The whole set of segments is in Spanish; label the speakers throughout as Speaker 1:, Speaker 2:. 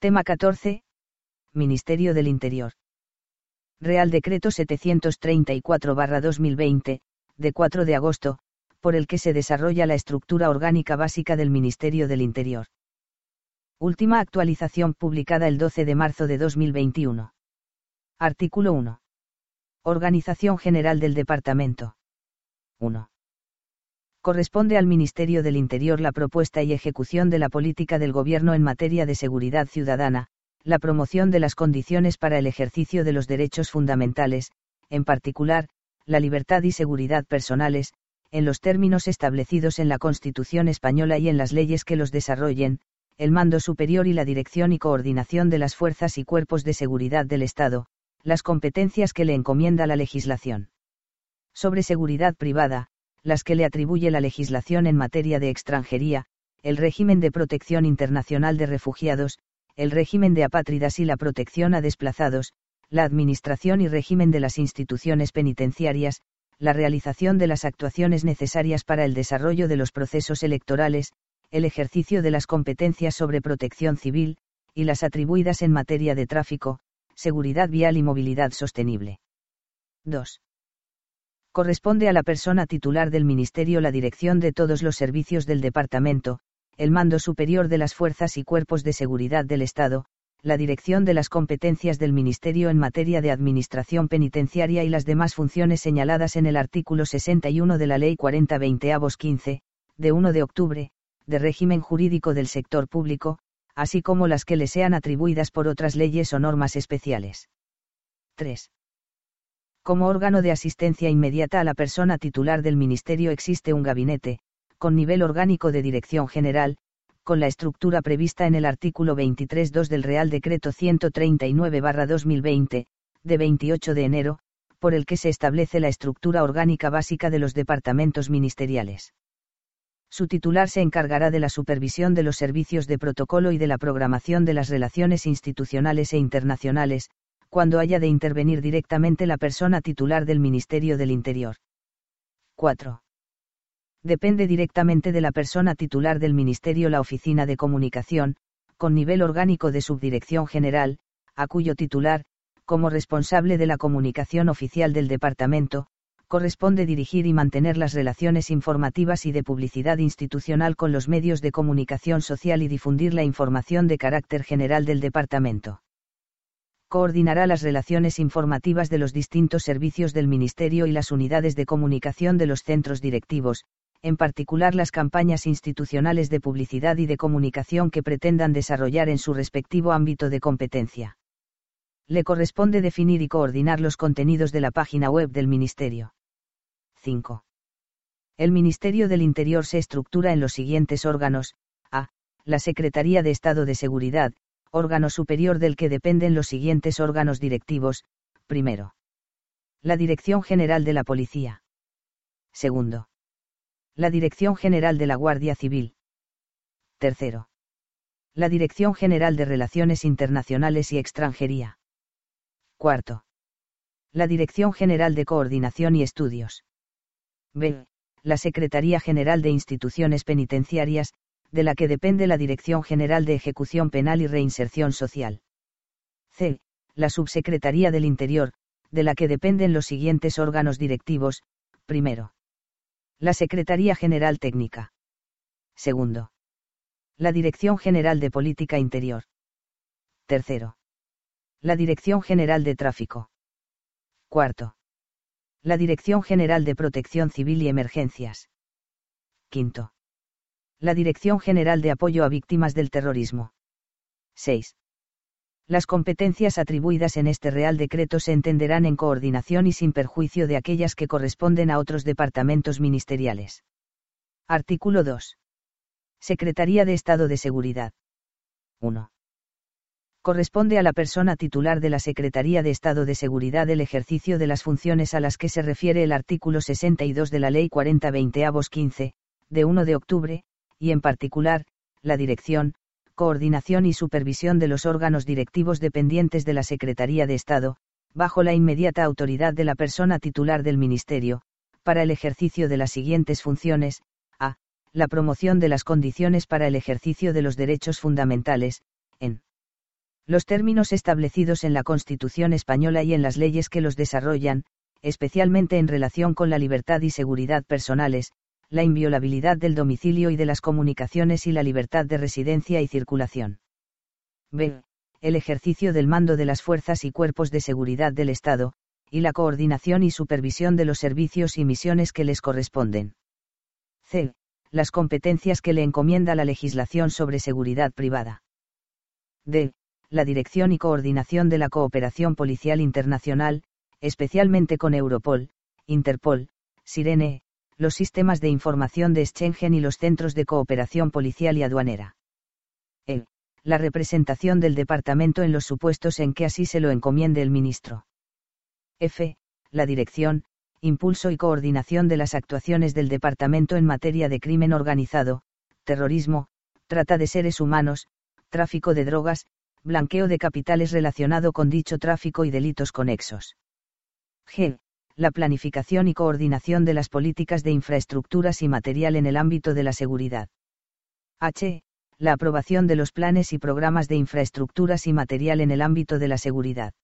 Speaker 1: Tema 14. Ministerio del Interior. Real Decreto 734-2020, de 4 de agosto, por el que se desarrolla la estructura orgánica básica del Ministerio del Interior. Última actualización publicada el 12 de marzo de 2021. Artículo 1. Organización General del Departamento. 1. Corresponde al Ministerio del Interior la propuesta y ejecución de la política del Gobierno en materia de seguridad ciudadana, la promoción de las condiciones para el ejercicio de los derechos fundamentales, en particular, la libertad y seguridad personales, en los términos establecidos en la Constitución española y en las leyes que los desarrollen, el mando superior y la dirección y coordinación de las fuerzas y cuerpos de seguridad del Estado, las competencias que le encomienda la legislación. Sobre seguridad privada, las que le atribuye la legislación en materia de extranjería, el régimen de protección internacional de refugiados, el régimen de apátridas y la protección a desplazados, la administración y régimen de las instituciones penitenciarias, la realización de las actuaciones necesarias para el desarrollo de los procesos electorales, el ejercicio de las competencias sobre protección civil, y las atribuidas en materia de tráfico, seguridad vial y movilidad sostenible. 2. Corresponde a la persona titular del Ministerio la dirección de todos los servicios del Departamento, el mando superior de las fuerzas y cuerpos de seguridad del Estado, la dirección de las competencias del Ministerio en materia de administración penitenciaria y las demás funciones señaladas en el artículo 61 de la Ley 40-20-15, de 1 de octubre, de régimen jurídico del sector público, así como las que le sean atribuidas por otras leyes o normas especiales. 3. Como órgano de asistencia inmediata a la persona titular del Ministerio existe un gabinete, con nivel orgánico de dirección general, con la estructura prevista en el artículo 23.2 del Real Decreto 139-2020, de 28 de enero, por el que se establece la estructura orgánica básica de los departamentos ministeriales. Su titular se encargará de la supervisión de los servicios de protocolo y de la programación de las relaciones institucionales e internacionales, cuando haya de intervenir directamente la persona titular del Ministerio del Interior. 4. Depende directamente de la persona titular del Ministerio la Oficina de Comunicación, con nivel orgánico de Subdirección General, a cuyo titular, como responsable de la comunicación oficial del Departamento, corresponde dirigir y mantener las relaciones informativas y de publicidad institucional con los medios de comunicación social y difundir la información de carácter general del departamento. Coordinará las relaciones informativas de los distintos servicios del Ministerio y las unidades de comunicación de los centros directivos, en particular las campañas institucionales de publicidad y de comunicación que pretendan desarrollar en su respectivo ámbito de competencia. Le corresponde definir y coordinar los contenidos de la página web del Ministerio. 5. El Ministerio del Interior se estructura en los siguientes órganos, a. La Secretaría de Estado de Seguridad, órgano superior del que dependen los siguientes órganos directivos, primero. La Dirección General de la Policía. Segundo. La Dirección General de la Guardia Civil. Tercero. La Dirección General de Relaciones Internacionales y Extranjería. Cuarto. La Dirección General de Coordinación y Estudios. B. La Secretaría General de Instituciones Penitenciarias, de la que depende la Dirección General de Ejecución Penal y Reinserción Social. C. La Subsecretaría del Interior, de la que dependen los siguientes órganos directivos, primero. La Secretaría General Técnica. Segundo. La Dirección General de Política Interior. Tercero. La Dirección General de Tráfico. Cuarto. La Dirección General de Protección Civil y Emergencias. Quinto. La Dirección General de Apoyo a Víctimas del Terrorismo. 6. Las competencias atribuidas en este Real Decreto se entenderán en coordinación y sin perjuicio de aquellas que corresponden a otros departamentos ministeriales. Artículo 2. Secretaría de Estado de Seguridad. 1 corresponde a la persona titular de la Secretaría de Estado de Seguridad el ejercicio de las funciones a las que se refiere el artículo 62 de la Ley 40-20-15, de 1 de octubre, y en particular, la dirección, coordinación y supervisión de los órganos directivos dependientes de la Secretaría de Estado, bajo la inmediata autoridad de la persona titular del Ministerio, para el ejercicio de las siguientes funciones, a. La promoción de las condiciones para el ejercicio de los derechos fundamentales, en Los términos establecidos en la Constitución española y en las leyes que los desarrollan, especialmente en relación con la libertad y seguridad personales, la inviolabilidad del domicilio y de las comunicaciones y la libertad de residencia y circulación. B. El ejercicio del mando de las fuerzas y cuerpos de seguridad del Estado, y la coordinación y supervisión de los servicios y misiones que les corresponden. C. Las competencias que le encomienda la legislación sobre seguridad privada. D. La dirección y coordinación de la cooperación policial internacional, especialmente con Europol, Interpol, Sirene, los sistemas de información de Schengen y los centros de cooperación policial y aduanera. E. La representación del departamento en los supuestos en que así se lo encomiende el ministro. F. La dirección, impulso y coordinación de las actuaciones del departamento en materia de crimen organizado, terrorismo, trata de seres humanos, tráfico de drogas, blanqueo de capitales relacionado con dicho tráfico y delitos conexos. G. La planificación y coordinación de las políticas de infraestructuras y material en el ámbito de la seguridad. H. La aprobación de los planes y programas de infraestructuras y material en el ámbito de la seguridad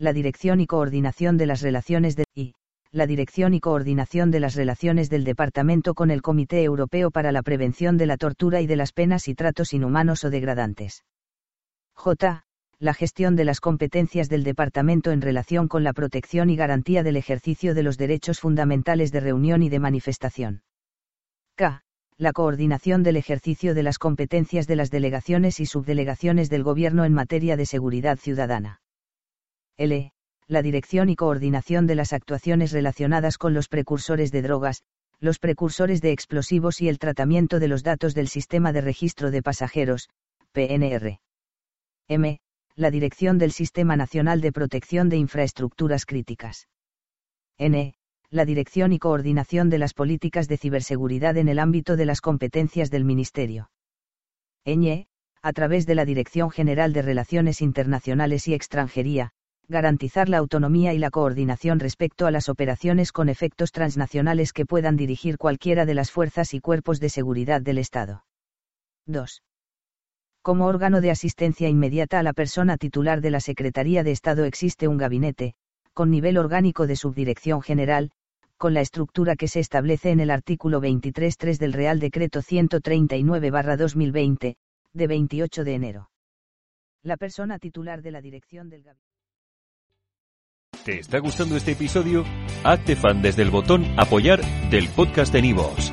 Speaker 1: la dirección y coordinación de las relaciones de y la dirección y coordinación de las relaciones del Departamento con el Comité Europeo para la Prevención de la Tortura y de las Penas y Tratos Inhumanos o Degradantes. J. La gestión de las competencias del Departamento en relación con la protección y garantía del ejercicio de los derechos fundamentales de reunión y de manifestación. K. La coordinación del ejercicio de las competencias de las delegaciones y subdelegaciones del Gobierno en materia de seguridad ciudadana. L. La dirección y coordinación de las actuaciones relacionadas con los precursores de drogas, los precursores de explosivos y el tratamiento de los datos del Sistema de Registro de Pasajeros, PNR. M. La dirección del Sistema Nacional de Protección de Infraestructuras Críticas. N. La dirección y coordinación de las políticas de ciberseguridad en el ámbito de las competencias del Ministerio. Ñ. A través de la Dirección General de Relaciones Internacionales y Extranjería, garantizar la autonomía y la coordinación respecto a las operaciones con efectos transnacionales que puedan dirigir cualquiera de las fuerzas y cuerpos de seguridad del Estado. 2. Como órgano de asistencia inmediata a la persona titular de la Secretaría de Estado existe un gabinete, con nivel orgánico de subdirección general, con la estructura que se establece en el artículo 23.3 del Real Decreto 139-2020, de 28 de enero. La persona titular de la dirección del gabinete.
Speaker 2: ¿Te está gustando este episodio? Hazte fan desde el botón Apoyar del podcast de Nivos.